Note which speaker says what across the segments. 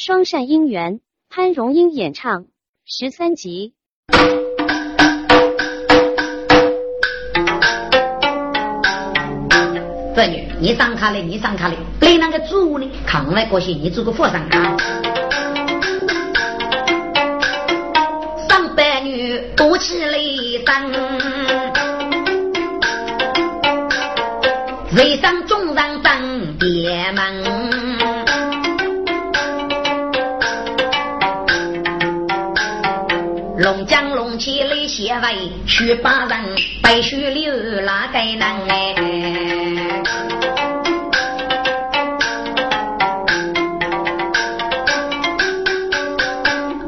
Speaker 1: 双扇姻缘，潘荣英演唱十三集。
Speaker 2: 这女，你上卡嘞，你上卡嘞，你那个主呢？看来过些你做个佛上卡。
Speaker 3: 上百女多起来当，人上中上当爹门。龙江龙起来写为去把人，白须留哪个能哎？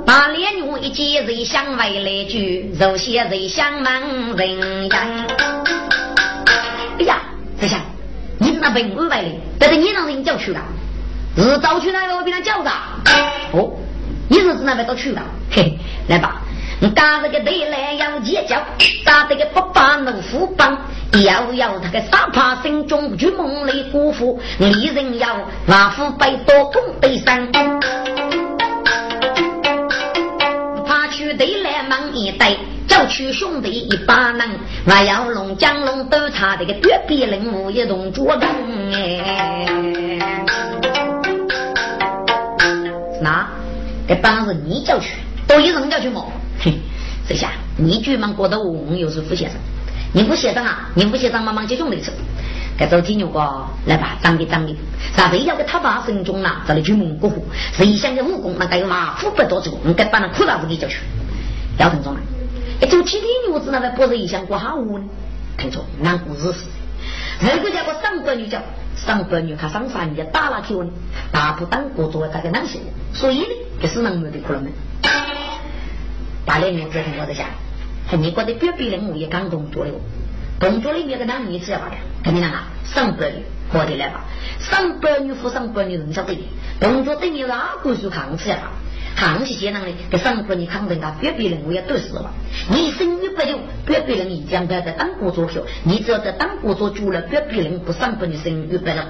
Speaker 3: 把脸女一见人相为来句，肉些人相忙人样。
Speaker 2: 哎呀，这下你那文武来的，但是你让人叫去了，是早去那个我给他叫的。哦，你是指那边都去了？嘿，来吧。打这个对来要结交，打这个不把能副帮，要要他个傻怕心中去梦里辜负，利人要老夫百多功悲伤，怕去对来忙一代，叫去兄弟一把人，还要龙江龙都差这个绝壁人物一同捉人哎，那这帮子你叫去，都有人叫去么？这下你居然觉得我我又是副先生，你副先生啊，你副先生慢慢接兄弟吃。该走金牛哥来吧，长的长的，咱非要给他把身中啊，这里去蒙古虎，谁想的武功那该有马虎不多走，你该把那苦大子给叫去。姚成忠啊，一走七天牛子那个不是一想过下午呢？听错，俺故事是，这个叫个上官女叫上官女，看上山的打了球呢，打不当国做这个难受，所以呢，这是能没的可能没。大连女子很多的下，你觉得别别人我也刚动作的，动作里面个男女子要吧的，肯定啊，上百女，活的来吧，上百女夫上百女人晓得，动作等于哪个是抗吃啊？抗是些人呢，给上百女抗人家别别人物也都是吧？你生女不就别别人一讲不要在当国做票，你只要在当国做久了，别别人不上百女生女不了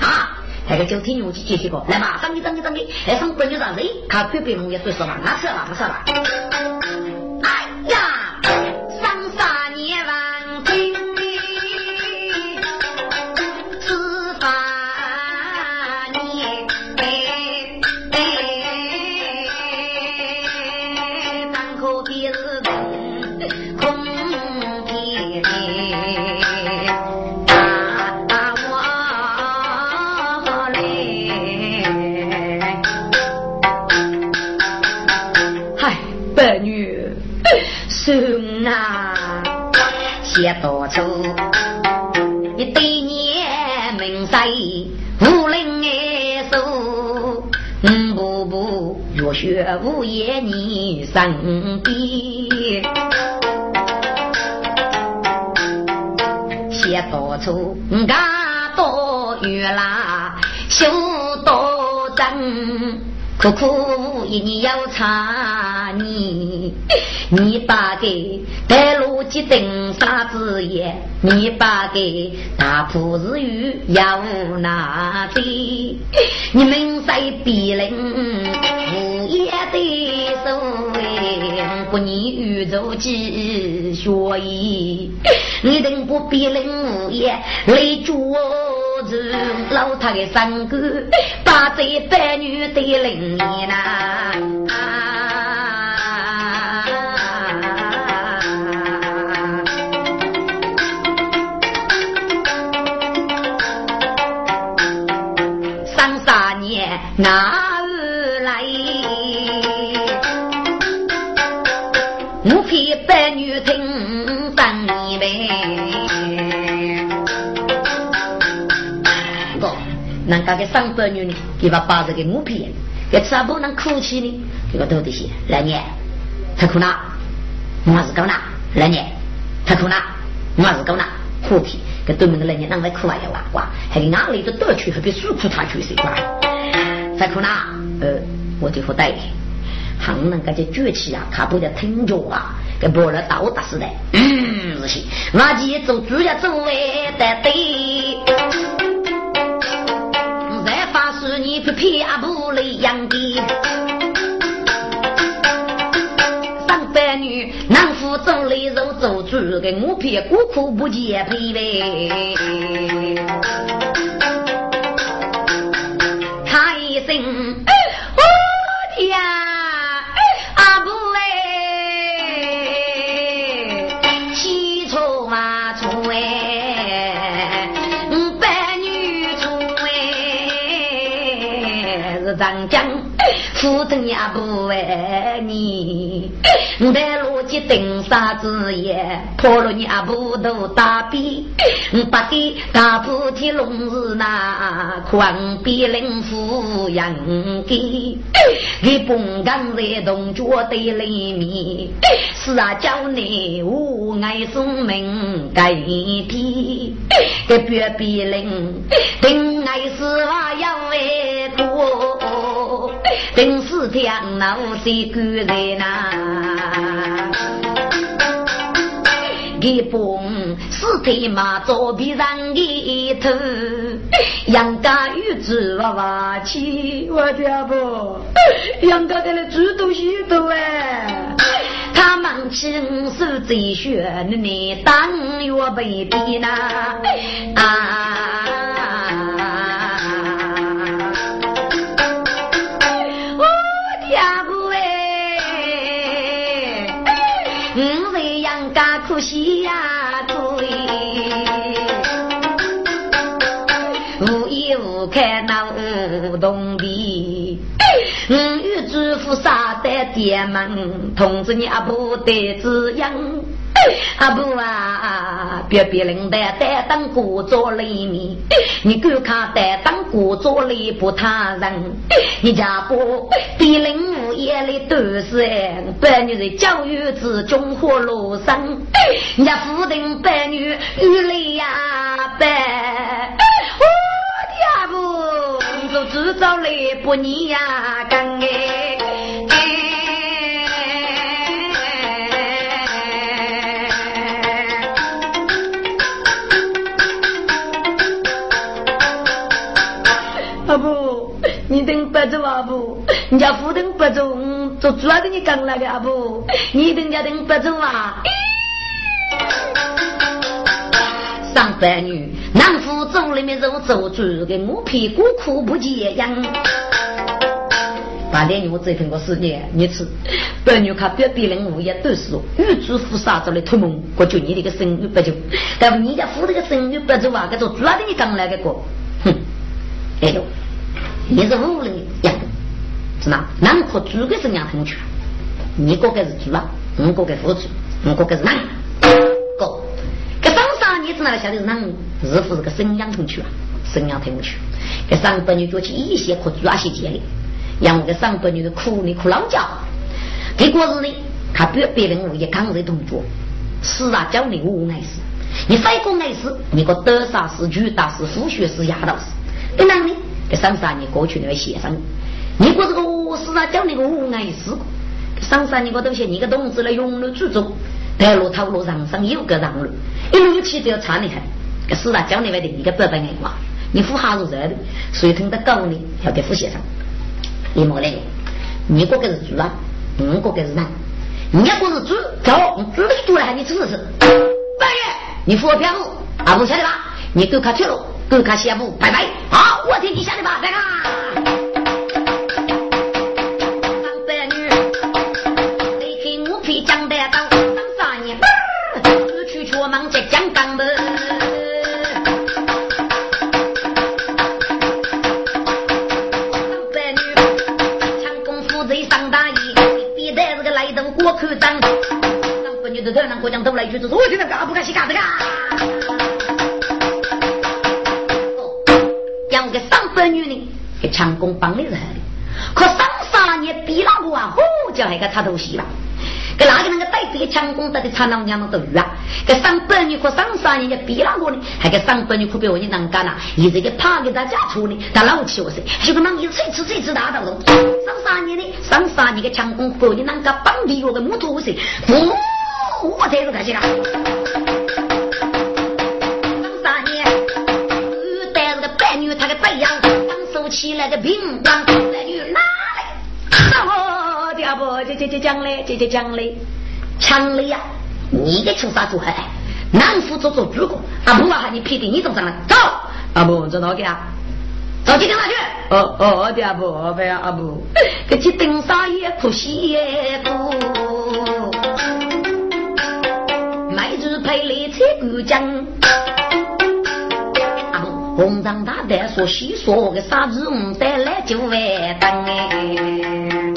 Speaker 2: 啊！那个就听牛去接些个，来嘛，等你等你等你，来上百女让人看别别人物也说是吧？那是了，那是吧。孙啊，写多处，一对年名在武林爱手，五步步热血无言你身边，写多处家多月啦，修多真，苦苦一年要查你，你把给带路几等。啥子也？你把给大铺日语要哪里？你们在比人无言的手哎，不你宇宙几学艺？你等不比人无言来捉住老太的三哥，把这白女的人呐。哪儿来？我偏白女听当你呗。不，那个个上白女呢？给把把这个我骗，给吃不能哭泣呢？给个多的些来年，太苦了，我是够了，来年太苦了，我是够了，苦皮，给对面的来年啷个苦啊呀哇哇，还给哪里的得去，还比诉苦他去谁管？再库纳，呃，我就不带你。行，那个崛起啊，他不在听着啊，给拨了倒打死的。嗯，是些，我今走主要走位的对。再发誓你不骗不雷杨的。上班女能扶走雷肉走主，给我偏孤苦不见疲惫。声，我天，阿婆哎，西出马出哎，白女出哎，是长江。苦等也不为你，我在路基登啥子也破了你不都打比，我把的大菩提龙日那狂比灵夫养给，你本刚在东角的里面，是啊叫你无爱送命改地，给别比灵，定爱是话要为多。定是天老谁管人呐？一帮四腿马左边上一头，杨家玉子娃娃起，我的不，杨家的那猪都许多哎，他们亲手摘选你当月被逼呐啊！可惜呀，对，无依无靠那无动力。我与祖父杀在店门，通知你阿婆得滋养。阿婆啊，别别人在在当古座里面，你敢看在当古座里不他人？你家不比零五夜里都是白女的教育之中活路上，人家夫人白女女里呀白，我的阿婆都知道来不你呀干哎。阿不，你等不走阿不，人家夫等不走，做主要跟你讲那个阿不，你等家等不走啊！上班女，男夫走里面肉做主，给我屁股苦不解痒。八点我这份过十年，你吃。白女看别别人物业都是玉主夫杀着的托梦，我就你那个生女不走，但是你家夫这个生女不走啊，给做主要跟你讲那个过，哎呦，你是无人养的，是吗？那可猪个是养很全，你个个是猪啊，我个个是猪，我个个是男。哥，这上山你知道晓得是男，是不是个生养很全啊？生养很全。这上百女做起一些可猪啊些钱的，让我个上百女的苦你苦老家。结果是呢，他别别人我也刚在同桌，是啊，叫你无爱死，你非过爱死，你个德啥是举大是副学是压倒是。对哪里？这上三年过去那个先生，你过这个我是啊，叫那个无碍事。上三年我都写你个同志来永路居住，带路套路上上有个让路，一路起都要差你看。这是啊，叫你外的一个白白眼光，你富哈如热的，所以听得高呢，要给富先生。你莫来，你个个是猪啊，我个个是人。你个是猪，走，猪的多了，你吃是？半月，你付我票务，啊不晓得吧？你给我看铁路。各看羡慕，拜拜！好，我听你下的吧，再看。上白女，你听我皮讲的当当啥年？只去却忙在讲钢门。上白女，强功夫在上大衣，别带这个来灯过口脏。上白女的头上过江都来句子，我今天干不干去干这个。个上百女呢，给强攻帮的人，可上三年比那个啊，呼叫那个插头戏了。给哪个那个带这个强攻的的长老娘们都有啊？给上百女可上三年的比那个呢？还给上百女可比我你能干呐？一直给怕给他家出呢，他老气我噻，就个忙一吹吹吹吹大刀上三年的上三年的强攻可你能干帮比我的木头噻，我我这他个开心了。起来个平当，那女哪来？哦，第二步，这这这讲嘞，这这讲嘞，强嘞呀！你给出啥做害？南府做做主公，阿婆喊你批的，你怎么上来？走，
Speaker 3: 阿婆走哪去啊？
Speaker 2: 走去顶上去。
Speaker 3: 哦哦，的阿，不要阿婆，
Speaker 2: 这去顶上也可惜也不。买主配来采姑将。红掌大胆说细说个啥子？我带来就万等哎。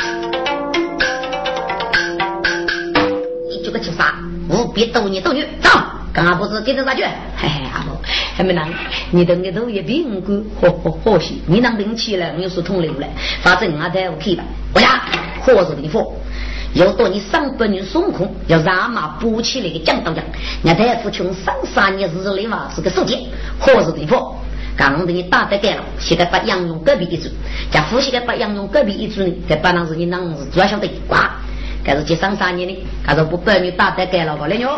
Speaker 2: 就个吃啥？务必斗你斗女，走！刚刚不是接着啥去？嘿嘿，阿婆还没能，你等个都也并过，呵呵或许你能顶起来，你是同流了。反正俺在屋去吧。我家活着的佛，要到你上半年孙悟空要让马补起来个讲道讲。俺大夫穷上三年日里嘛是个手机，活着的佛。刚刚你打得干了，现在把杨勇隔壁一组，加夫妻个把杨勇隔壁一组呢，在班上是你啷是主要晓得挂。该是接上三年的，他说不把你打得干了吧？来牛，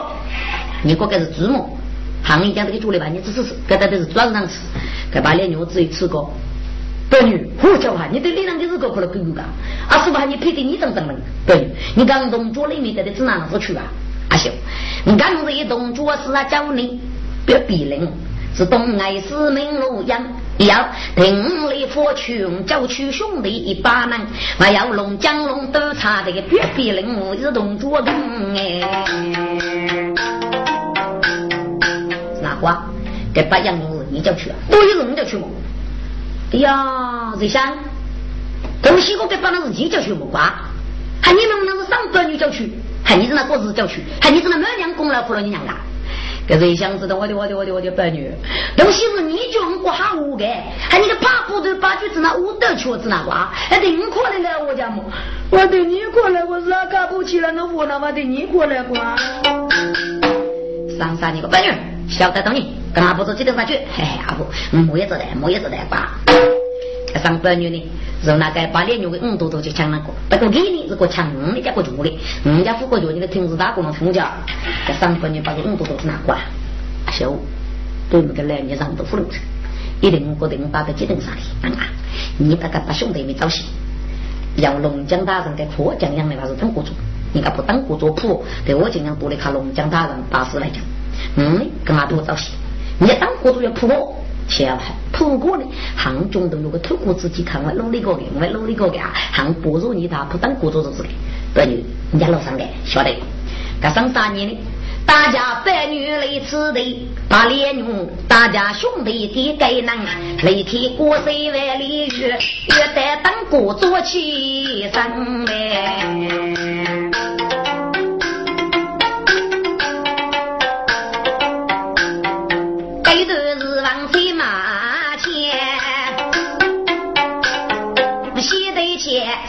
Speaker 2: 你过该是祖母，行业讲这个主力吧，你只是是，该的都是装上吃，该把来妞自己吃过。白女，胡叫话，你对脸上就是个可能狗狗干，啊是吧？你配的你怎怎么？白女，你刚动作里面在的指哪能说去啊？阿秀，你刚这一动作是啊叫你别逼人。是东爱是名路阳，要听里佛穷叫去兄弟一把能，还要龙江龙都差的绝壁人物是动作跟哎。那话给八杨子你叫去啊？都有人叫去吗？哎呀，这想东西我给八那是你叫去么？瓜，还你们那是上班女叫去，还你是那个子叫去，还你是那满娘功劳苦了你娘啊？这谁想知道我的我的我的我的白女？东西是你叫我过下午的，还你个爬骨头把句子那五斗瘸子那瓜，还等你过来了我家么？我等你过来，我是哪干不起来？那我那我等你过来瓜。上山你个白女，晓得到你，跟阿婆走几头上去？嘿嘿，阿婆，我也做的，我也做的瓜。上白女呢？是那个把脸牛的五多多就抢那个，不过给你是个抢五你家个脚的，人家富国脚你的同事打工的同家，这上半年把这五多多拿过来，阿秀，对那个来你上都糊弄着，一定我定把个接等上的，你大概把兄弟们找齐，让龙江大人给破江样的那是当国主，你家不当国主破，对我尽量多的看龙江大人大事来讲，嗯，跟阿多找齐，你当国主要破。千万不过呢，杭中都有个透过自己看我努力过的，我努力过的啊，杭不如你他不当国作就是的，白女人家老上的晓得，这上三年呢，大家白女来吃的，把脸女大家兄弟的该能，来替过岁万里月，月得当国作起身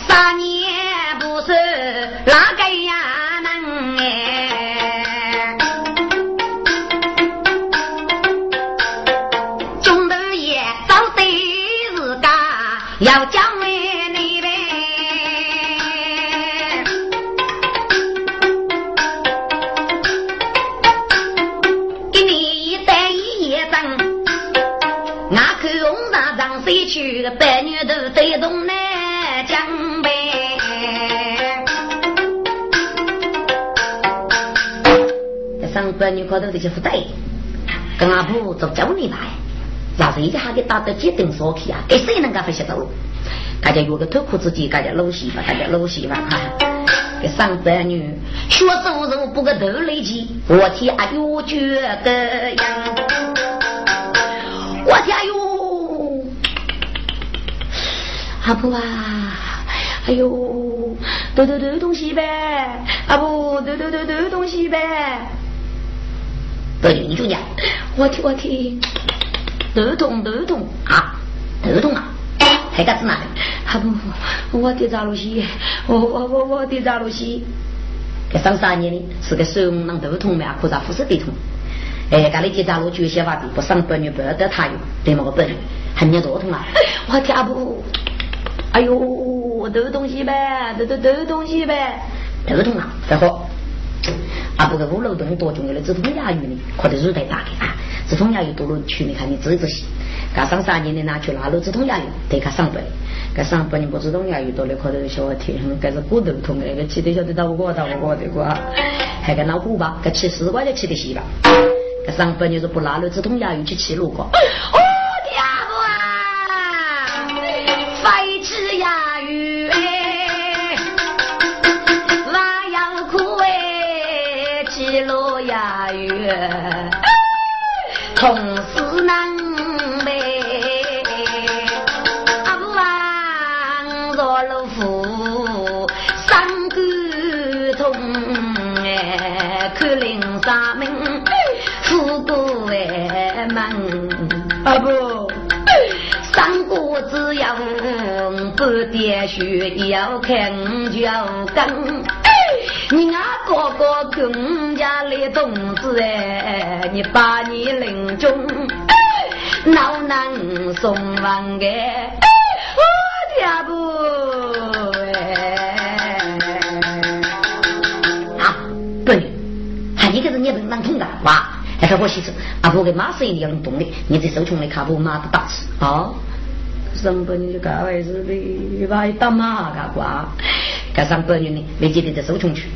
Speaker 2: 三年不是哪个些负担，跟阿婆做教你吧，让谁家给打到几顿烧去啊？给谁能够分析走？大家约个脱裤子的，大家搂西吧，大家搂西吧哈！给上白女学走肉不个头累积，我天啊哟觉得呀！我天哟！阿婆啊，哎呦，抖抖抖东西呗！阿婆，抖抖抖抖东西呗！不你就讲，我听我听，头痛头痛啊，头痛啊，还干子哪里？还不，我得扎路西，我我我我得扎路西。这上三年呢，是个手能头痛嘛，或者不是头痛。哎，家里去扎路就些话的，不上半月不得他用，对么个本，还没头痛啊？我听不，哎呦，头痛西呗，头头头痛西呗，头痛啊，再好。啊，不过五楼洞多重要的，直通牙鱼呢，或者是太大的啊，直通牙鱼多了去，你看你仔仔细，干上三年的拿去拉路止痛药得他上本，干上本你不止痛药有多了可能小天，该是骨头痛那个气得晓得到我到我的个，还个脑虎吧，该吃四块就吃的稀吧，该上本你是不拿了止痛药又去吃路过。
Speaker 3: 同是难呗，阿王若老夫三骨痛哎，可怜三命富过哎门，阿不三国只要不点血要看脚跟。哥哥跟家的同志哎，你把你临终 老难送完个，我的不哎
Speaker 2: 啊，对，还一个人也不能痛的哇，还说我洗手，阿婆给马是一定要动的，你这手穷的卡不马不打死啊，上半年就干坏事的，把打马干瓜。该上半年呢，没记得在受穷去。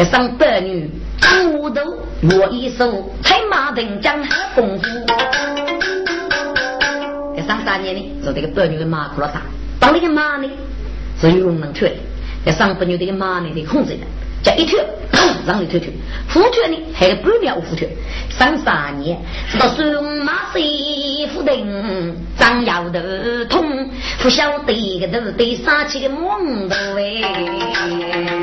Speaker 2: 该上百女张无头，我一手踩马灯江海功夫。该上三年呢，是这个百女的马哭了啥？当那个马呢，是有龙能腿。该上百女这个马呢，得控制的，叫一腿，让你腿腿。虎腿呢，还有半秒虎腿。上三年，直到孙马谁虎灯，张摇头痛，不晓得个都得杀起个猛头哎。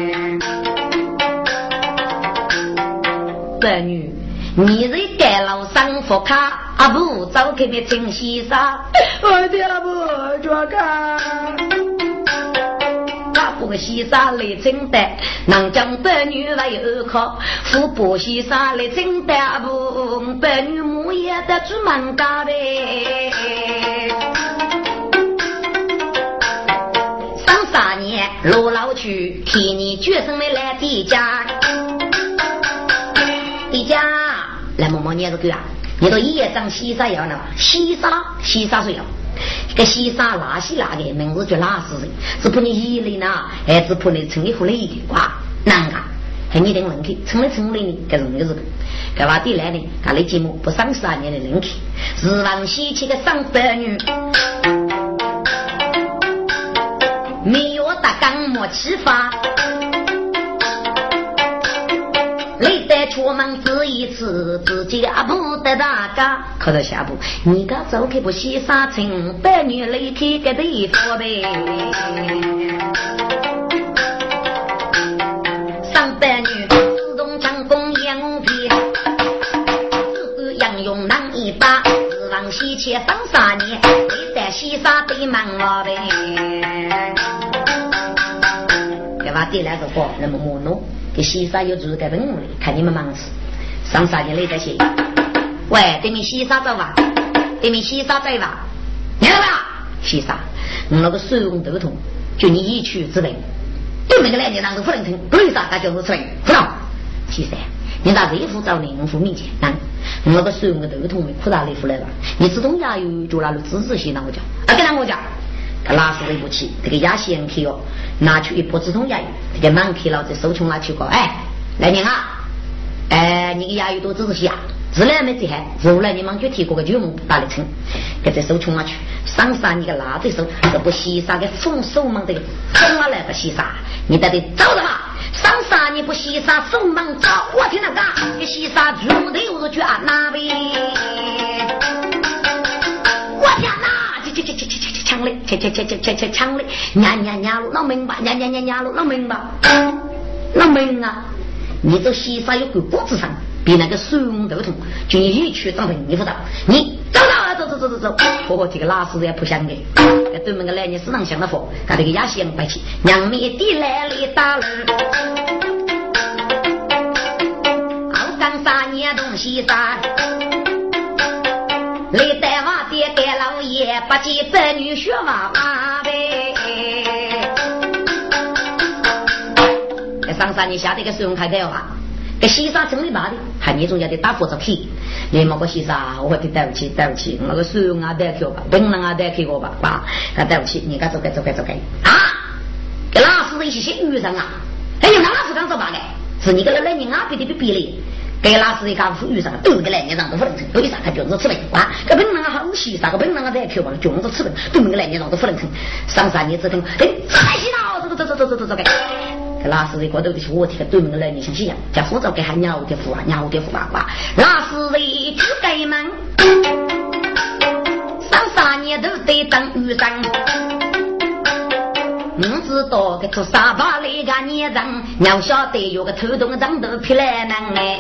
Speaker 2: 白女，你是盖老三副卡，阿婆早给你请西沙，
Speaker 3: 我的阿不抓卡。
Speaker 2: 阿不个西沙来承担，能将白女来二靠，富婆西沙来承担，阿不白女母也得出门家呗。上三年落老去，替你决生的来地家。你家来摸摸你个狗啊！你到一夜长洗沙药了？西沙西沙水药，这洗沙拉西拉的名字叫拉死人，只怕你一类呢，还是怕你成一副累的哇！难啊！还你等问题，成了成了呢？该容易是个，该话地来呢？他的节目不三十二年的人气，日王西去个上百女，没有打刚没启发。出门只一次，自己阿不得大家。靠到下步，你家走开不洗沙尘，白女来开个地方呗。上白女自动强攻眼皮，自古杨勇难一把，指望西去上三年，你在西沙对门了呗。给把地来个过，那么木弄。给西沙有做个本务的，看你们忙死。上三年累这些。喂，对面西沙走吧，对面西沙在吧。听到没有？西沙，我那个手工头痛，就你一去之本。对面个来年啷个不能听？为啥他就是吹？不道。西沙，你到这副找林副面前，那我那个手工头痛的苦大里副来吧？你自动牙有就那路支持些那我讲，啊，跟那我讲。他拉屎一不起，这个牙线去哦，拿出一包止痛牙油，这个满去老子手冲拿去过，哎，来人啊，哎，你个牙油多仔细啊，自来没这还，后来你们就提过个旧梦打的称，给这手冲拿去，上山你个拉着手，这不洗沙个风手忙的，怎么来不洗沙？你得得走着吧，上山你不洗沙手忙走，我听那个，你洗沙猪的又是卷哪呗？我天哪，去去去去去！抢嘞，抢抢抢抢抢抢嘞！娘娘娘路，老明白，娘娘娘娘路，老明白，老明啊！你这西沙有个骨子上，比那个孙头痛，就你一去长成衣服的，你走走走走走走走，哦，这个拉屎也不香的。对门个来年市场想的佛，他这个牙香白起，娘们的来里打儿，好干啥年东西沙。不见子女学娃娃呗。上山你下得个使用开的话，这西沙城里巴的，还你总要得打火着皮。你莫个先生，我会对不起，对不起，我个手啊带去吧，本人啊带去我吧，爸，对不起，你该走该走该走该啊！给老师一些些遇上啊，哎呀，那老师刚说嘛的，是你个那人啊，比的比比的。给老师一家父遇上了，都是个男人上都不能成，为啥他就是吃饭啊？个本人啊好稀啥个本人啊在口嘛，就是吃饭，都那个男人上都不能成。上三年之后，哎，太洗脑，走走走走走走走个。老师在高头的是我听个对门来，你像西样，叫负责给他鸟的福啊，鸟的福啊哇！老师在举盖门，上三年都得当医生。道个做沙巴那个年长，要晓得有个头动长头皮来能哎。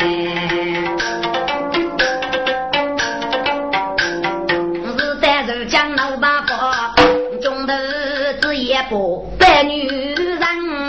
Speaker 2: 是在这江老八婆，中头子也不白女人。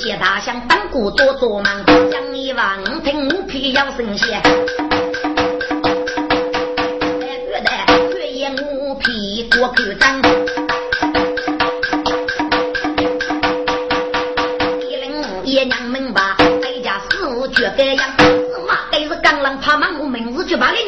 Speaker 2: 谢大象当鼓做做忙，将一望听五匹要神仙。哎，月的月夜五多口脏，一零五娘们吧，在家四五绝个养，是嘛？但是刚啷怕忙，我明日就把你。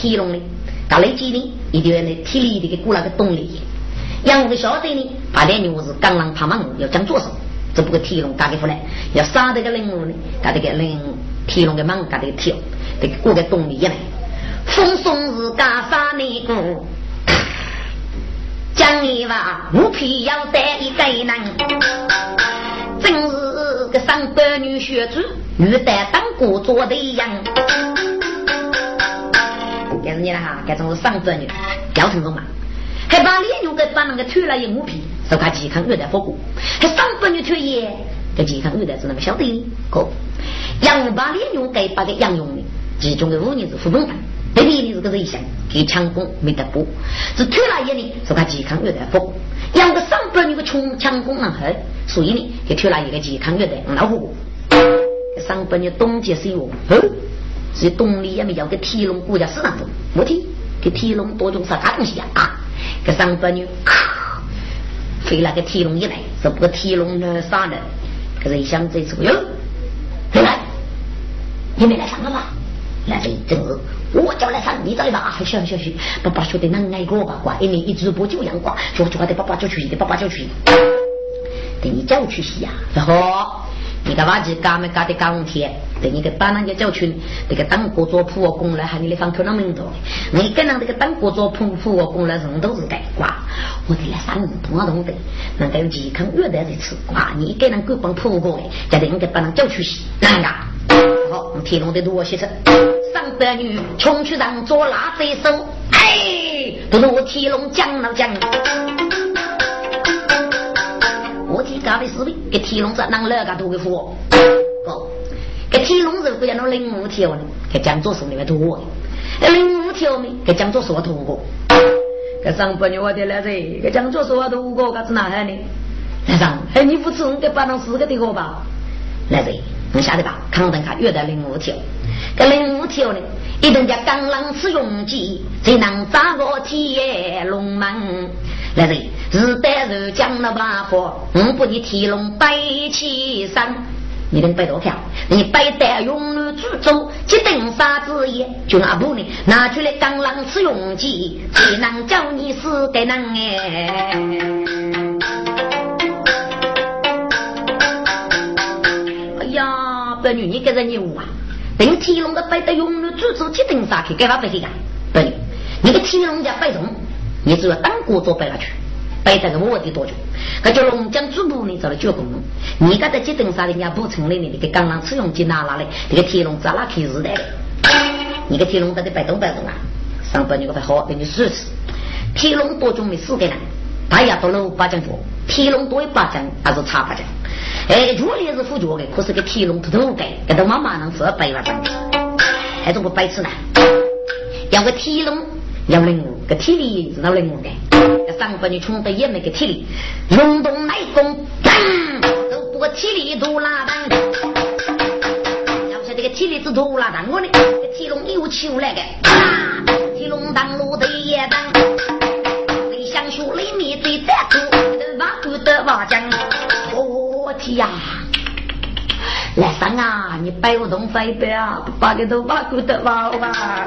Speaker 2: 体龙的，打雷击的，一定要来体力的给鼓那个动力。养我晓得呢，八点牛是刚狼爬马要讲左手，这不个体龙打给出来，要杀这个人物呢，打这个人体龙的忙，打这个体，这个鼓个动力一来。风送是干啥呢？个讲你话，我偏要带一个人，真是个上班女学子，遇得当鼓做的样。也是你了哈，这种是上班女，要成功嘛？还把脸牛给把那个推了一木皮，说他健康虐待火锅，还上班女推也，跟健康虐待是那么晓得个。杨把脸牛给把个杨勇的，其中的五年是副本班。对面的这个人想给强攻没得补，是推了一年，说他健康虐待火养个上班女个穷强攻难害，所以呢，给推了一个健康虐待老虎。上半年冬季是用，嗯，所以冬里也没要给铁笼国家市场中，我听给铁笼多种啥大东西呀啊！给上半年，飞那个铁笼一来，这不铁笼呢啥的，可是一想这次哟，回来，你没来上了吧？来这正是我叫来上，你找来吧啊！小小小，爸爸说的能挨个吧？挂一年一直播就样挂，就就得爸爸叫去的，爸爸叫去，等你叫去洗呀，然后。你个娃子干没干的干五天，等你个班人家叫去，这个当国做铺工来喊你的房客那门头，你跟人这个当国做铺铺工来人都是该挂，我得来三多懂得，能够有健康越来越吃挂，你一个人够帮铺过来，家里人给把人叫去洗，哪个？好，天龙的多些车，上班女穷去让做拉飞手，哎，都是我天龙讲了讲。我提咖啡视频，给天龙子拿两个多给付。哦，给天龙子不要弄零五条呢，给江左送里面多。零五条呢，给江左说我多过。给上半年我的来着，给江左说我多过，干子哪还呢？来上，哎，你不吃我，给把弄四个的过吧。来着，你晓得吧？康登卡约的零五条，给零五条呢，一顿叫刚狼吃用计，才能扎个铁龙门。来人，日带日讲了把火，我不你天龙摆起山，你能摆多票？你摆得用了煮粥，几顿啥子也就拿不呢？拿出来刚狼吃用计，只能叫你死给能哎！哎呀，白女你给人牛啊！等天龙的摆得用了煮粥，几顿啥去？给他摆去呀？对，你个天龙家摆中。你只要当国做摆下去，摆这个我的多久？那叫龙江主部呢，找了九公，你刚才接等啥的？人家不承认的，你给刚刚使用机拿拿来，这个铁笼咋拉开日的？你个铁笼到底摆动摆动啊？上班你个还好，给你试试。铁笼多久没试的了？大家都能八将脚，铁笼多一八将还是差八将？哎，脚力是副脚的，可是个铁笼头头盖，给他妈妈能是摆八将，还怎么摆吃呢？要个铁笼。要领悟，个体力是道领悟的。上班你穷的也没个体力，运动内功，都不过体力多拉单。要晓得个体力是多拉单我的，个体龙又起来个，体龙当路的也当。你想学里面最战术，都挖不得瓦匠。我天呀！来上啊，你摆不动飞白啊，把个都挖不得挖吧。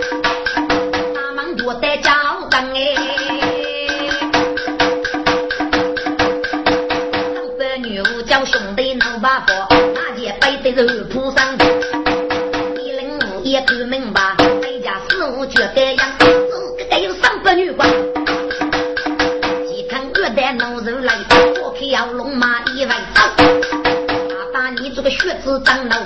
Speaker 2: 血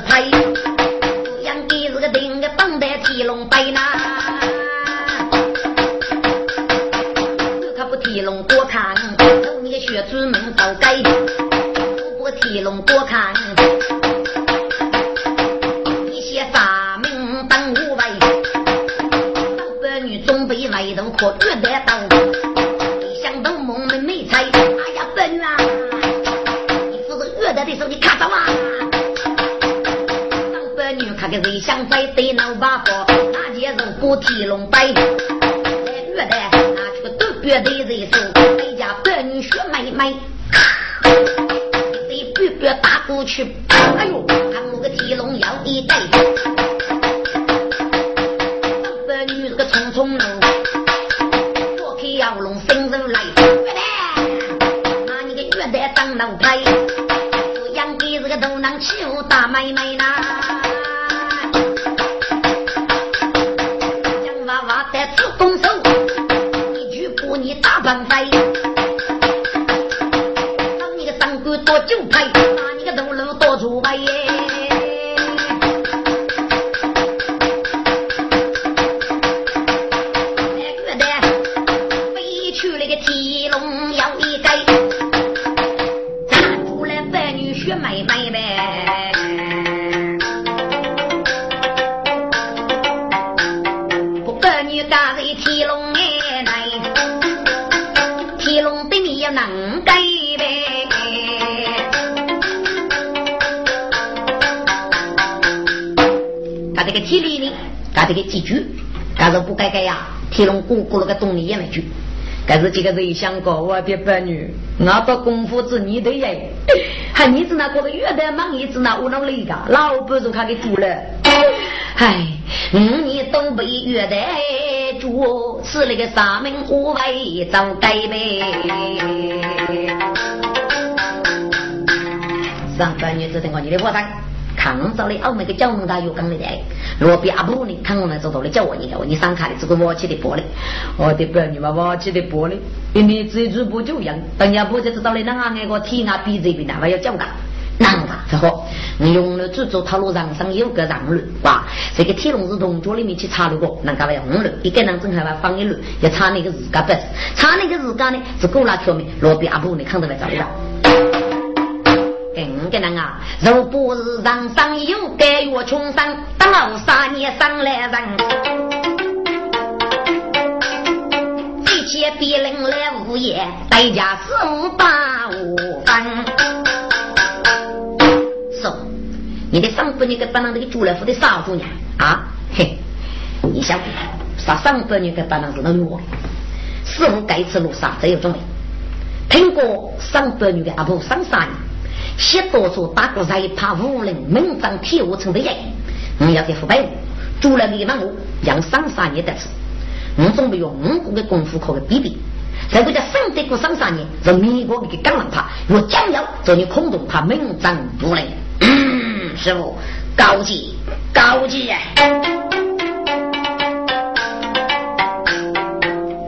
Speaker 2: 多酒牌，拿你个头颅多猪牌耶。个几句，但是不该该呀，天龙姑姑那个东里也没句，但是几个人想过我的白女，我把功夫子你的耶，还你子那过个月的忙，一子那我弄累个，老不如他给住了，唉，你都被月的住，是那个三门五位早改呗，上半女子等我你的破绽。看着的澳门的角门大有刚的在，罗比阿布呢？看我们走到的叫我你看我你上看的这个瓦器的玻璃，我的不你嘛瓦器的玻璃，你自己不就样？等下不就知道了，那俺个天啊比这边那还要讲噶，难噶，是好。你用了制作套路上上有个让路，哇！这个铁笼子动作里面去查了个，那个要红了，一个人正还要放一路，要查那个日干不是？查那个日干呢？是过那条面，罗比阿布你看到没？找不更个人啊，若不是人生有该月穷生，等二三年上来人，一切别人来无言，代价是五八五分。说，你的上半年给把那个朱来福的杀住呢？啊，嘿，你想杀上半年给把那是能用？似乎该次路杀这有准备。听过上半年的阿婆上三年。写多少打过在怕无人门长铁屋城的人，你要在湖北住了你那我让上三年的事，我准备用五个的功夫可以比比。这个叫省得过上三年，是美国的橄榄怕，若将要做你空洞怕门长不能。师傅高级高级呀！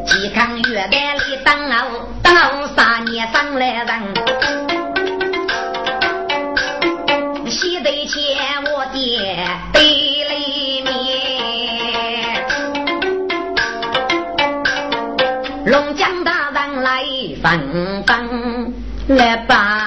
Speaker 2: 嵇康月代里当熬当熬三年上来人。分分来吧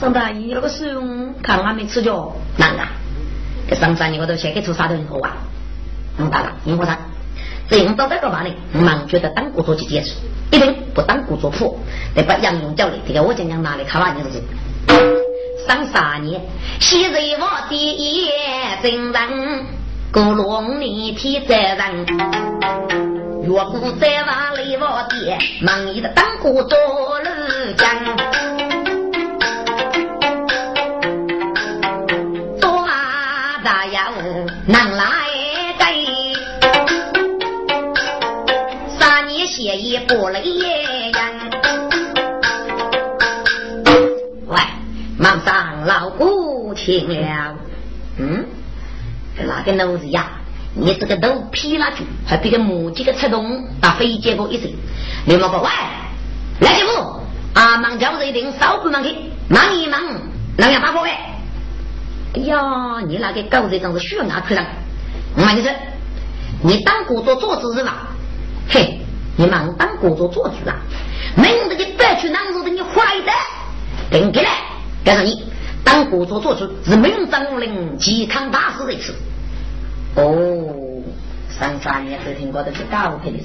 Speaker 2: 上
Speaker 4: 大姨那个是用看俺没吃着，
Speaker 2: 难道？这上三年我都先给出啥东西好玩？弄大了，你我他，这用到这个话呢，忙觉得当国做去结束，一定不当国做破，得把杨勇叫来，这个我讲讲哪里看完你是？上三年，昔日我的一真人，古龙你替责任，若不在瓦里瓦地，忙你的当过做路江，年协议不累人。喂，忙上老姑听了，嗯。那个奴子呀？你这个头劈拉去，还比个母鸡个吃动，把飞接过一声。刘毛说：“喂，来姐夫，啊，忙叫一定少不忙去，忙一忙，能样把火喂。”哎呀，你那个狗子真是血压可人。我问你说，你当过做做主是吧？嘿，你忙当过做做主啊？明日你白去哪子的？你坏的，顶起来，告诉你。当国作做主是名正武林健康大师的词。哦，上三年只听过的是高配的事，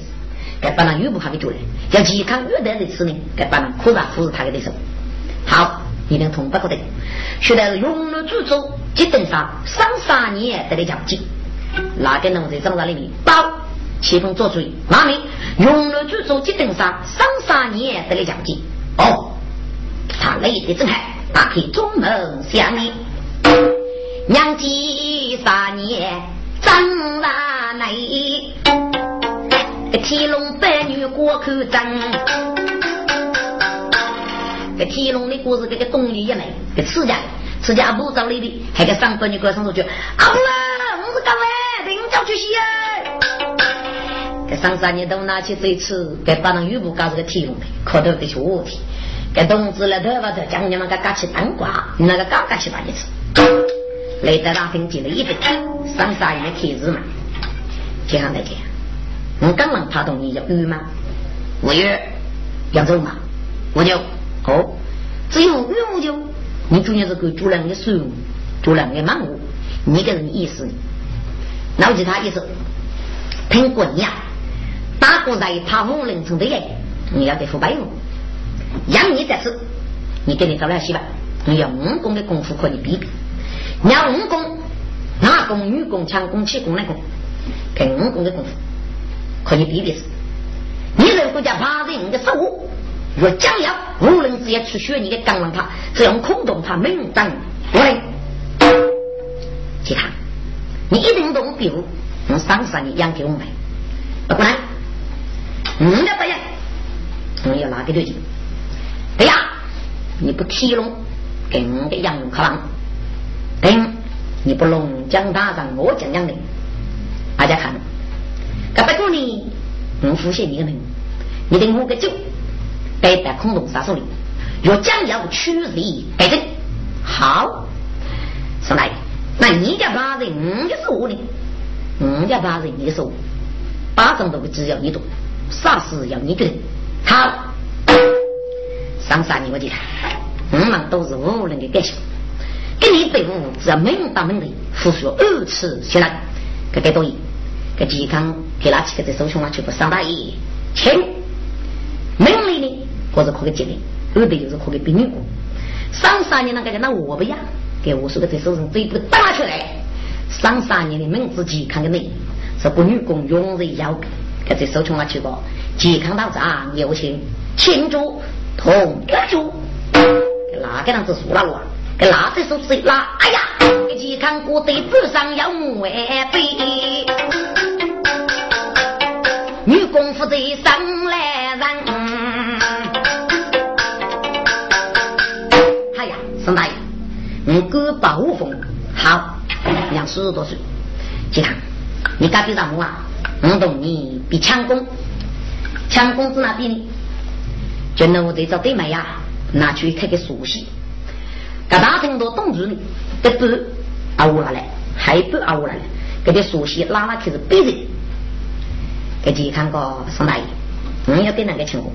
Speaker 2: 该把那玉不怕给做了，要健康越得的词呢，该把那可然不是他给的手。好，一定同不可得。现在是永乐主州吉登山上三年得的奖金，哪个能在长沙里面包七分做主？马明永乐主州吉登上三三年得的奖金。哦，他累得真嗨。打开中门相迎，娘几三年张大内，个天龙百女过口争，个天龙的故事，这个东里一来，个次家，次家不找里的，还个上百女过上出去，阿不啦，我是干位，领教去洗啊！上山你都拿起这次，给把那玉布搞这个天龙的，可都得去问题。给同志来头发头，将你们个搞起当官，那个搞搞起把你吃。来在大厅进了一杯，上三月开始嘛。听上大姐，我刚能爬动你要鱼吗？我有，要走嘛？我就哦，只有鱼我就。你主要是给主人的水，主人的忙活，你个人意思。那我其他意思，听过你呀，打过在爬五人城的人，你要给付白用。养你在此，你给你找来媳妇，你要武功的功夫可以比比。你要武功，男功、女功、强功、气功那功，跟武功的功夫可以比比是。你如果叫爬人的手，若将要无论直接去学你的钢龙塔，只用空洞塔门当无人。其他，你一定懂比如用三十年养给我们，不然，你的不样，我要拿给对劲。对呀，你不提龙，给我的杨龙可郎，等你不龙江大上，我讲讲的，大家看，这不过呢，我复写你的名，你等我个酒，待在空洞杀手里，若将要取利改正，好，上来，那你家八人，我的是我的，你家八人，你是我，八成都不只要你懂，啥事要你决定，好。上三年我就看，我们都是无人的感情，给你队伍只要门当门对，付出二次血来，给给多一，给健康给那几个在手上啊，全部上大爷，请。门里呢，或者可给接的，二的就是可给比女工。上三年那个那我不一样，给我说个在手上这一步打出来，上三年的门子健康的内，是不女工永远要给在手上啊，去个健康到账，有请庆祝。同一组，哪个人子输了了？给哪只手谁拉？哎呀，给健康过得不上要万倍。女功夫在上来人。哎呀，孙大爷，你哥保护风好，两四十多岁，健康，你干比什么啊？我懂你比强攻，强攻在哪边？就那我这找对麦呀，拿去开个熟悉，给大很多动作呢，得不啊我来，还不啊我来，给点熟悉拉拉开始背着，给健康个上大爷，我要给那个情况，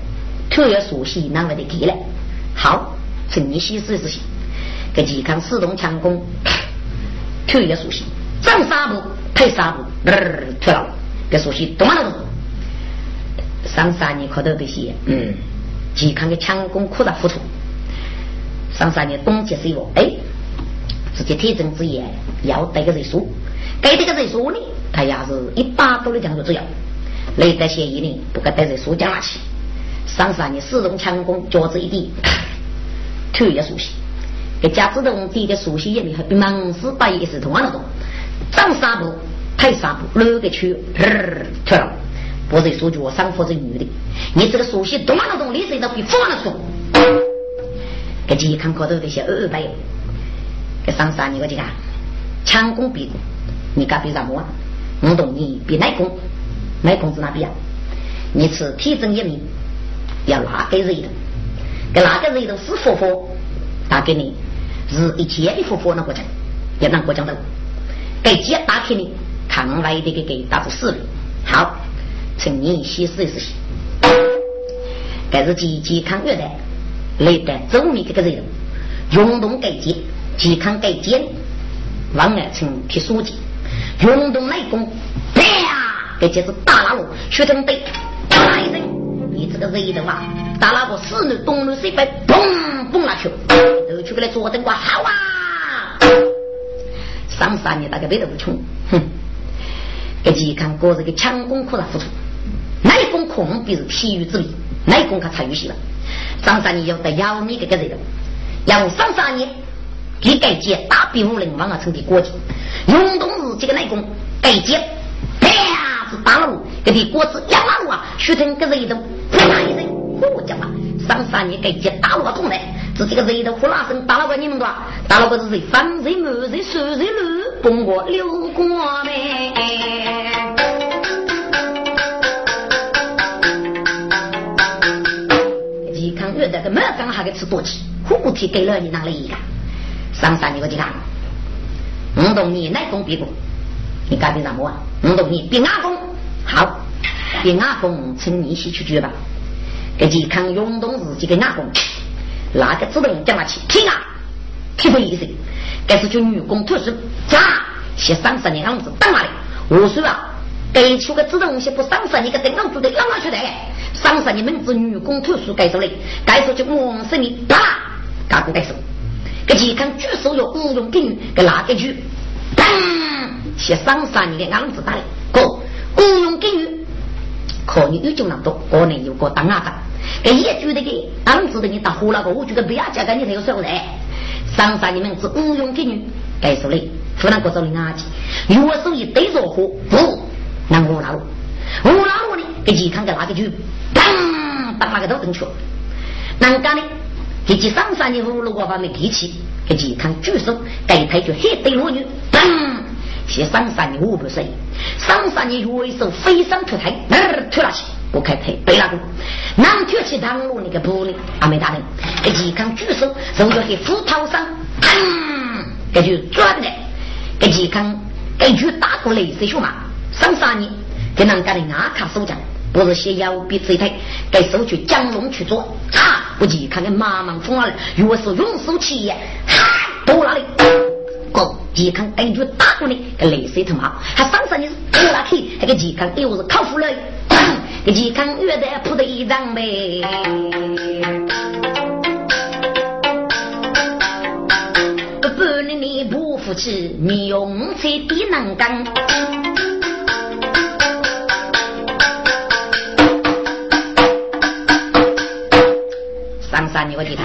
Speaker 2: 特要熟悉那位的给了，好，请你细试一试，给健康自动强攻，特要熟悉，上三步退三步，儿退了，给熟悉，懂吗？上三年可都得些，嗯。健康的强攻扩大付出，上三年冬季是我哎，自己体征之言要带个人数，给这个人说呢，他也是一把多的将就只要，雷德协议呢，不该带着书讲拿去。上山你使用强攻，脚趾一滴，头也熟悉。给家子东第一个熟悉眼里，比芒斯把也是同样的多。长三步，退三步，六个去，退了。不是说脚上或者女的，你这个熟悉多那种，你谁都比放了说。给健康高头这些二百，给上山你个这个强攻比攻，你敢比什么？我懂你比内功，内功是哪比啊？你是体征一名。要哪个人的？给哪个人的是佛佛？打给你是一千的佛佛那过程，也让国家的给接打开你，看来的给给打出死了。好，请你先试一试。这是健健康月的，来的周密这个人，运动改接，健康改接，往外请去书记，运动内功，啪，给就是打那路，学生队，打一声。你这个人的话，打那个四路东路西北，嘣嘣那去，都去过来坐灯光好啊！上三年大概背得不穷，哼！给健康个人的强攻可上付出，内功控必是体育之力，内功可参与些了。上三年要得要你这个人，要上三年给改接大比武人王啊成的国际，运动日这个内功改接，啪是打路，给的果子一马路啊，学成个人都。哪一声？我讲嘛，上山你给接打我痛来，自己个人头呼啦声打了个你们多，打了个是谁？方谁满谁数谁路，跟我溜过没？个没刚还给吃多起，虎体给了你哪里一个？上山你个健康，我懂你内功比过，你干的什么啊？我懂你比阿公好。给阿公请你先去举吧，给健康运动自己给阿公，那个自动叫他去听啊，听不意思，该是就女工特殊，咋先三十年样子等来的，我说啊，给出个自动些不三十年个等样子的让他去的，三十年名字女工特殊该说嘞，该说就我是你啪，嘎不该说，给健康举手有五用定给哪个举，当先三十年的样子打的，个五用定可你有就那么多，可能有个当阿长，给业主的给当时的你打火那个，我觉得不要加个你才有收来。上山你们是无用给你，该说嘞，湖南各州的垃圾，如果手一对着火，不，那我那路，我那路呢？给健康给那个就，当把那个都进去了。难干呢？给几上山的葫芦娃娃没力气，给健康举手，该抬就黑对落女，当。先上山的我不是，上山你右手飞上脱腿，脱下去，我开腿背那个，南跳起挡路那个步呢，阿没大人，给健康举手，手就给斧头上，这就转的，给健康给就打过雷水血嘛，上山呢，给人家的阿卡手脚，不是先腰比腿腿，给手去降龙去做，啊，不健康的妈妈疯了，右手用手起，哈，到哪里？健康根据打过的，个雷水他妈，还上山你是拖拉去，那个健康又是靠谱了，个健康越得铺的一张呗。不能你不服气，你用才低能干。上山你我记得，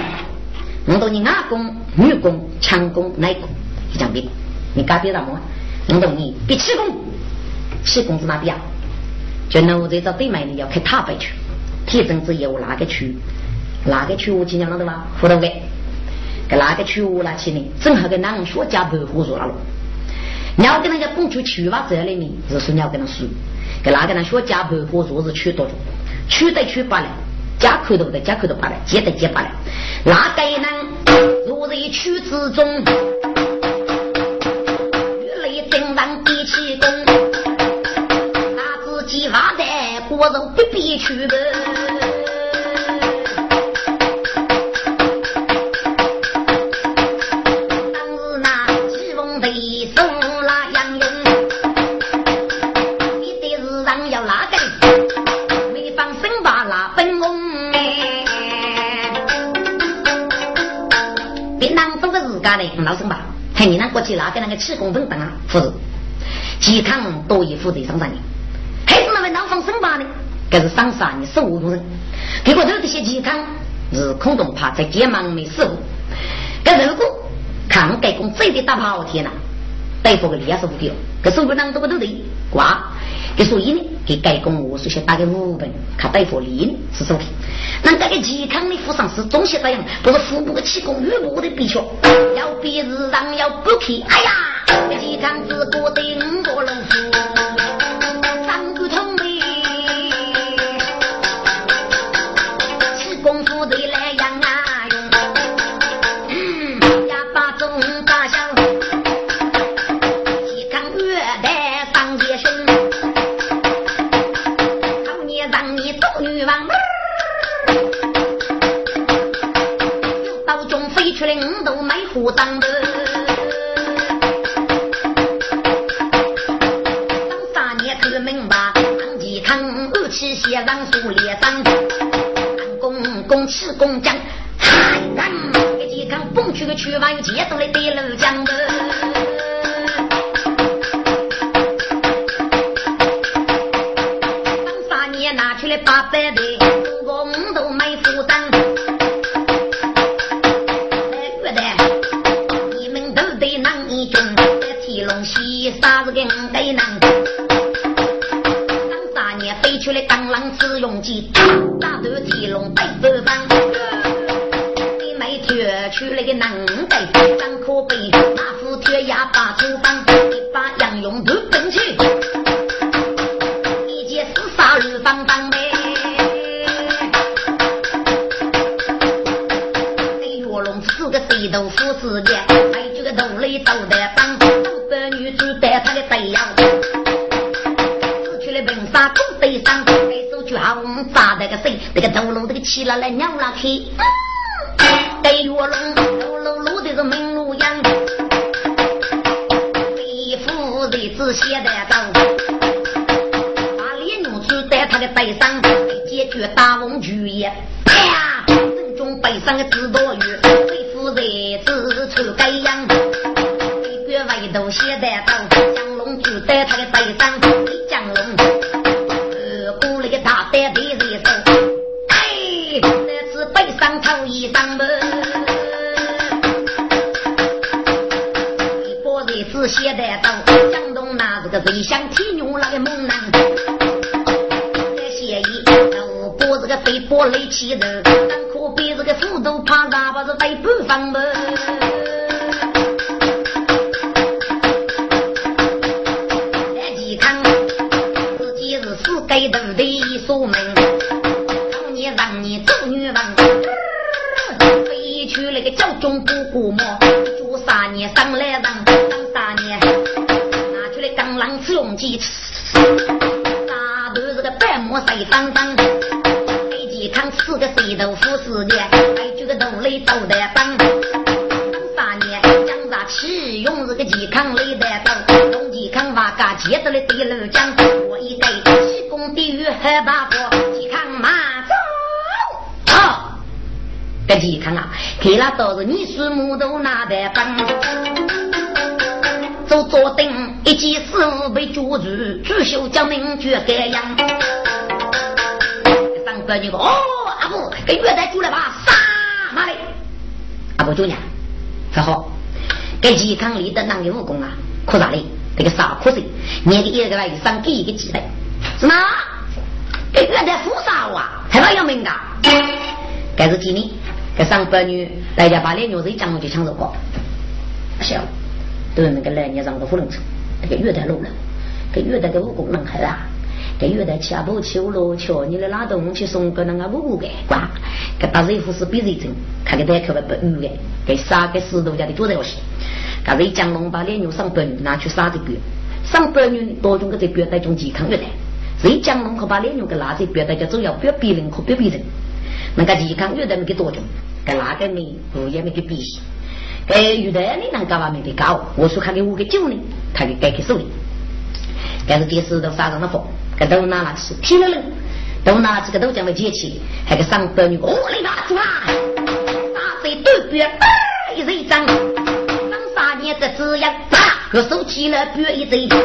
Speaker 2: 我到你阿公、女工、强工、内工，一张兵。你干别什么？我懂你，别气功，气功是哪边啊？就奴才到对面的要开塔北去，铁证子有哪个区？哪个区我今年了的吧？胡头给，给哪个区我拿去呢？正好给南学家保护住了了。你要跟那个公主去吧，这里呢是你要跟他说，给哪个人学家保护住是去多住，去得去罢了，家口都不得家口都罢了，接得接罢了。哪该呢若在区之中？气功，拿自己发财，过肉必必去的。家的老生吧，嘿，你那过去拿个那个气功分等啊，不是。健康多一负责上三年，还是那位脑房生吧呢？这是上三年十五个人，结果头这些健康是空洞怕在肩膀没事。这如果看改工真的打跑天呐，大夫个脸是不掉，这手不能都不都对挂。给所以呢，给盖工我首先打个五本，看大夫脸是什么。那这个健康的服上是中西这样，不是腹部的气功，腹部的必须要比日常要不开。哎呀，健康是过得五个人公气公将，嗨干，一几康蹦出个去玩，接上来对楼江。起了来尿了去，带月龙噜噜噜的是明路阳，背负日子写的刀，把烈牛子在他的背上解决大翁局也，啪，正中背上的紫多鱼，背负日子出盖阳，一个外头写的刀。气人，但可别这个斧头那都是你是木头拿的棒，做坐等一记师傅被捉住，朱秀将命绝改样。上官你说哦，阿婆给月台出来吧，杀哪里？阿婆主娘，很好，给健康里的那个武功啊，可啥哩？这个啥可是？年个一个来上给一个鸡蛋。什么？给原在富杀我，还要要命的？该是几年？上百女，大家把那牛肉讲了就抢走过。行，都那个来年让个不能吃，那个月台路了，给月台的武功能害啊！给月台下不去了，瞧你来拉动去送个那个五个瓜，给打热乎是比热针，看给大家可不不鱼的，给杀个石头家的做在我心。刚才江龙把那牛上百女拿去杀这边，上百女多种个在表带种健康月台。谁讲侬可把脸用个拉在表带叫重要，不要别人可别别人。那个健康有的没给多种，跟哪个呢？我也没给比。哎，有的你能干嘛没给搞？我说看给五个九呢，他给改给手里。但是电视都杀上了火，跟都拿了去，踢了人，都拿这个都讲了节气，还给上百女我来吧，抓！打谁对表，一人一张，当三年的字样，打，我收起了表一张。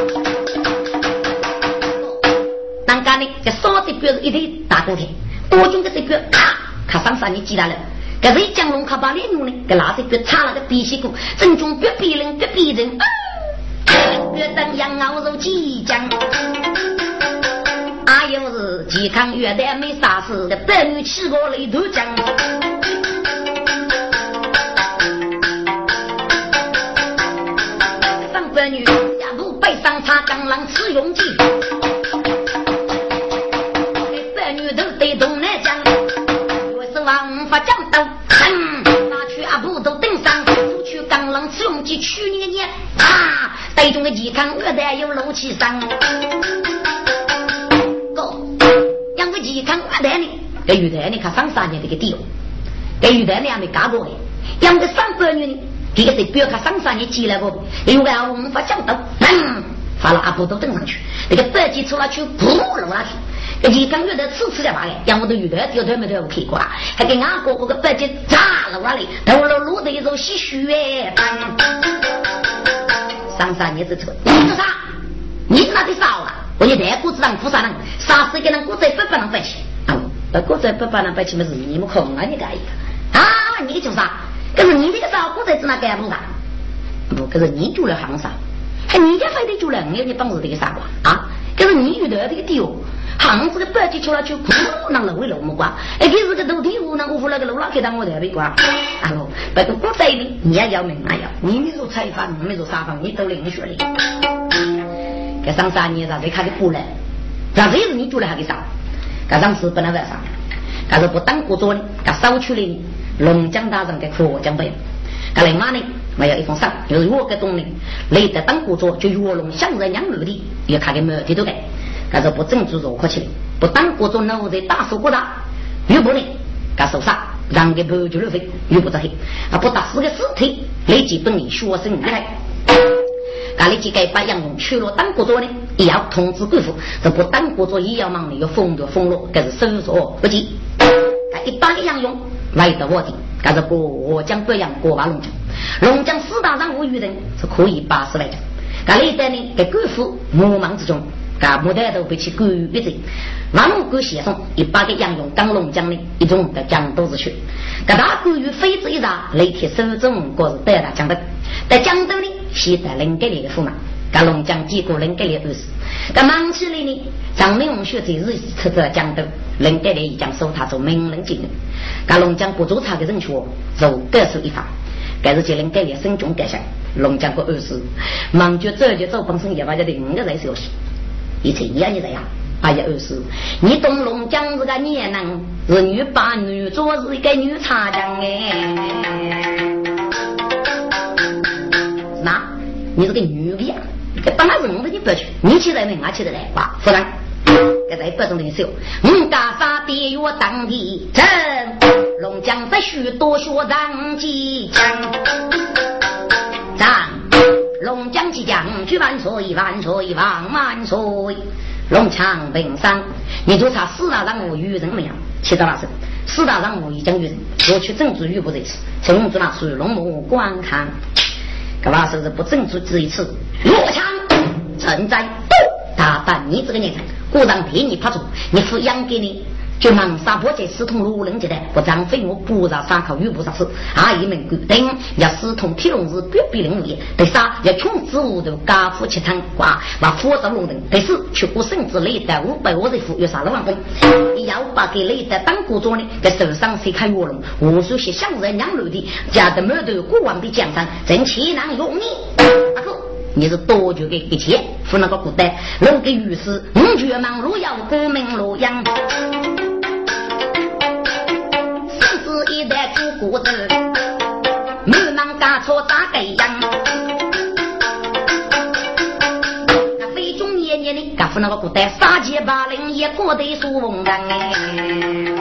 Speaker 2: 当家呢，这烧的表是一堆大锅贴，多军的这表咔咔上山你记大了。这一江龙卡把脸用呢，给拿这个插了个鼻息骨，正中别逼人，别逼人。越等羊熬肉即将，啊又是健康越待没啥事的，白女起过泪都浆。上白女下路背上插钢狼吃勇气。去年年啊，带中的健康二代有六七三，哥，养个健康二代呢？这玉代呢？看上三年这个地哦，这玉代呢还没干过哎，养个三百年呢？这个是不要看上三年积来过，因为我们发讲到，嗯，发了阿婆都登上去，那个白鸡出来去扑了下去。这健康玉代次次的话的，养我的玉代，有头没头我看过，还给俺哥哥个白鸡炸了哇哩，头了路的一种唏嘘哎。上山你是错，你是啥？你是哪里少啊？我你带谷子当苦啥人？杀死一个人，谷子不把人白起。啊，那谷子不把人白起么事？你们空啊？你干一个？啊，你就啥？可是你这个啥谷子是哪干部啥？不，可是你住了行啥？还你家非得住了？你你帮着这个啥瓜啊？可是你遇到这个地哦。行子个白鸡出来就哭，那楼为楼么瓜？哎，给是个斗地主，那我扶那个楼老开当我台北瓜。啊喽，别个不在的，你也要命啊要。你没做采访，你没做采访，你都领学的。这上三年啥子看的过来？啥子是你做的还给上？这上次本来在上，但是不当过做呢，他少出来龙江大人的科江杯。他另外呢，没有一封信，就是我给东的，来得当过做就卧龙向人养路的，也看个没地都给。他说不正主如何起来？不当国中奴才大手过大，又不能他受伤，让给不就路费，又不着黑，啊不打死个尸体，立即本领学生厉害。他立即该把杨勇去了当国中呢，也要通知贵妇，这不当国中也要忙的，要封的封了，这是收索不急。他一般的杨勇来到我的，他说不我将北阳过把龙江，龙江四大任务与人是可以八十来讲。他历代呢给贵妇忙忙之中。噶木头都被其赶一走，万古先生一把个杨勇刚龙江的一种的江都是去，噶大关于妃子一查，雷铁手中果是带大江的，在江都呢，现在人格里的驸马，噶龙江几个人格里都是，噶忙起来呢，张明红学在日出在江都，人格里已经收他做名人精人，噶龙江不做差的人权，如各守一方，该是叫人格里身中改善，龙江个二师，忙就走就走，本身也把这另一个人消息。一切一样你这样，哎呀二师，你懂龙江是个年人，是女把女做是一个女茶匠哎。那，你是个女的呀？本来是我的你不要去，你起来没？我起来来，哇，夫人，这在不中的时候，我家发的我当地真，龙江在许多学长即将，长。龙江即将举万岁万岁万万岁！龙枪平山，你就差四大任务与人没有？七到那时，四大任务已经与人，我去政治与不这次，政治那属于龙母观看。干嘛说是不政治这一次？落枪存在，大胆你这个年轻，果然被你拍住，你抚养给你。就忙杀破这四通路人阶段，不张飞我不让三口又不杀死，阿姨们。规定要四通铁笼子不必领物业，第三要穷子无头家父七汤瓜，把火烧龙人，第四去过甚至累得五百五十户，要杀了万分，要把给累得当国庄的，在手上谁看卧龙，无数些乡人两路的，家的满头过往的江山，正气囊用你，阿哥。你是多久的一切？付那个古代，弄个御史，五绝忙路要国民洛阳。生子一代出国子，满忙干错打个样。那非中年年的，干付那个古代，杀鸡八零也过得舒风哎。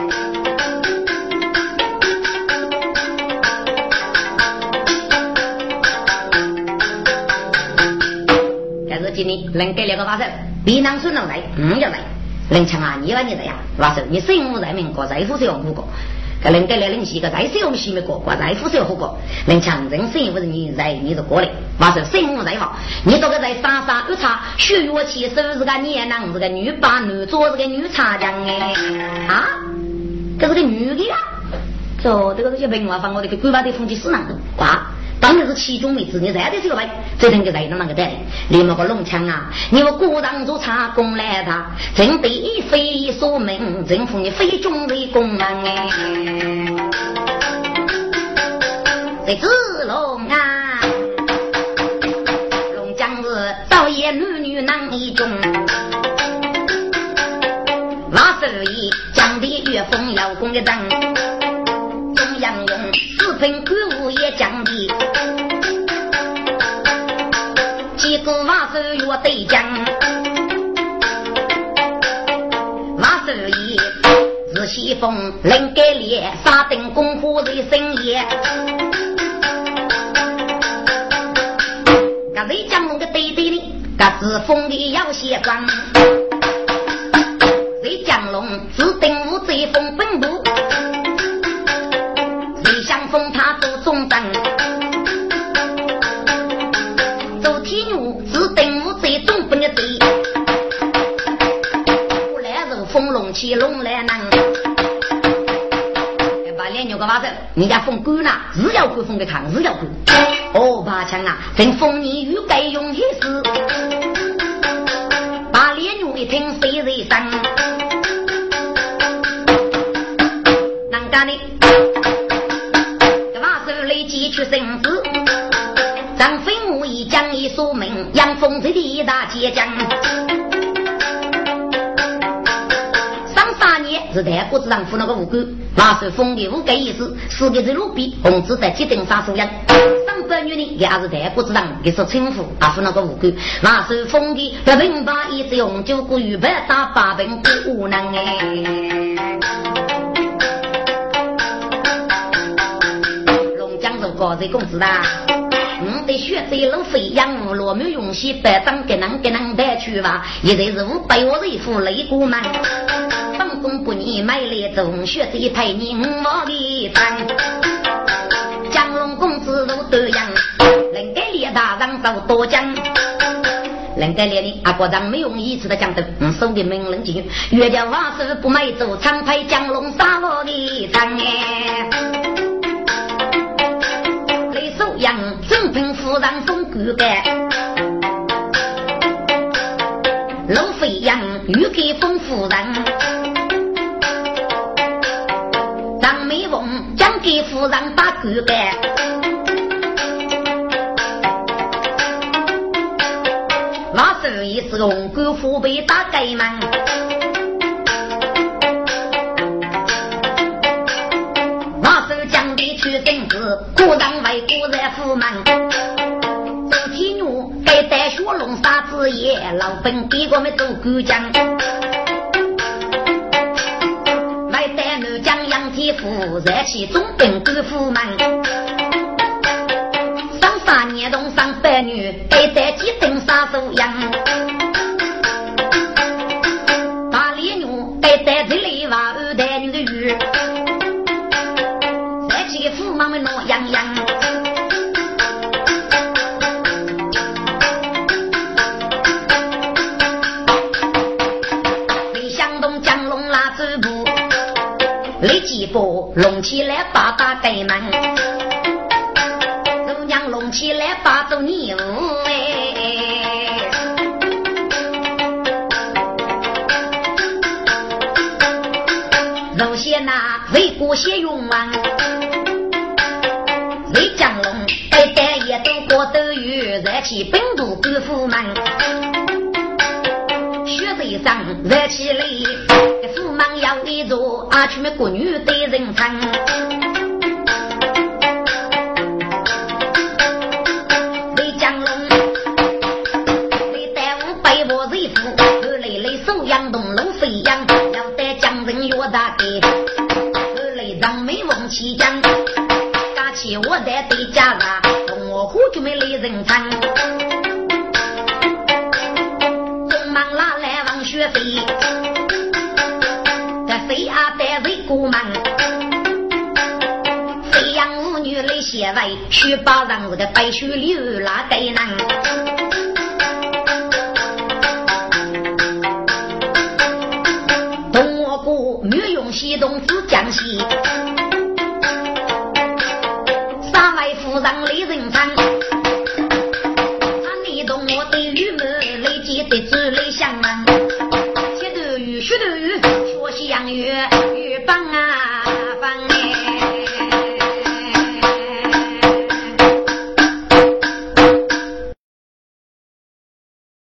Speaker 2: 今年能给两个把手，别囊孙能来，嗯要来。人强啊，你话你这样，把手，你身无人民，过财富是用不过。能给来领西个再是我们西面过，过再富是要过。能强人生不是你在你是过来，马上生活再好。你这个在沙沙一插，血月起手是个年郎，是个女把女做是个女茶匠哎啊，这是个女的啊。走，这个这些文化房，我这个规划的风气是哪个？哇！当然是其中一子，你在的这个位，这人就在那个带你们个龙枪啊！你们鼓掌做茶工来的，真对非所命，真服你非中的功能哎！这子龙啊，龙将是早夜女女男一中，那是一江的月风要攻的灯，中央用四分鬼物也讲的。是瓦手月对将，瓦手一是西风能改烈，沙灯功夫在深夜。个雷将龙的对对的，个是风的要斜光。雷将龙自定无贼风本起龙来能，把脸牛个娃子，人家封官了，日要官封给看，日要官。哦，八强啊，正封你欲该用一时，把脸牛一听谁人生？难干的，这娃子累积出生子，张飞武艺将一说明，杨峰这一大结将。是太国子上府那个武官，那是封的五个意思，四个字路边，红字在铁顶上收人。上百年呢，也是太国子上，也是称呼，阿是那个武官，那是封的百分八一直用九个玉牌打八分不无能哎。龙江州高贼公子的，我的血在路飞扬，罗密勇西百张给能给能带去吧，一人是五百我一副擂鼓门。公不你买来中学这一排你五毛的饭，江龙公子都得样，能给列大人走多讲，能给列的阿国长没用一次的讲的，嗯，送的名人进，岳家瓦师不买走，常派江龙杀我的长哎，雷手杨正平夫人封骨干，龙飞扬欲给封夫人。给夫人把骨干，那时也是红官虎背打盖门，那时将的去生子，古人为古在府门，周天女该带雪龙杀子爷，老本给我们做官将。一夫热气中兵官府门，上三年冬上百女，还在几等杀手样。隆起来把大盖门，姑娘隆起来把走牛哎，肉些那为国血勇啊，为江龙带带也都过都有，热起本土官府门，血水上热起来。阿去么国女的人称。白雪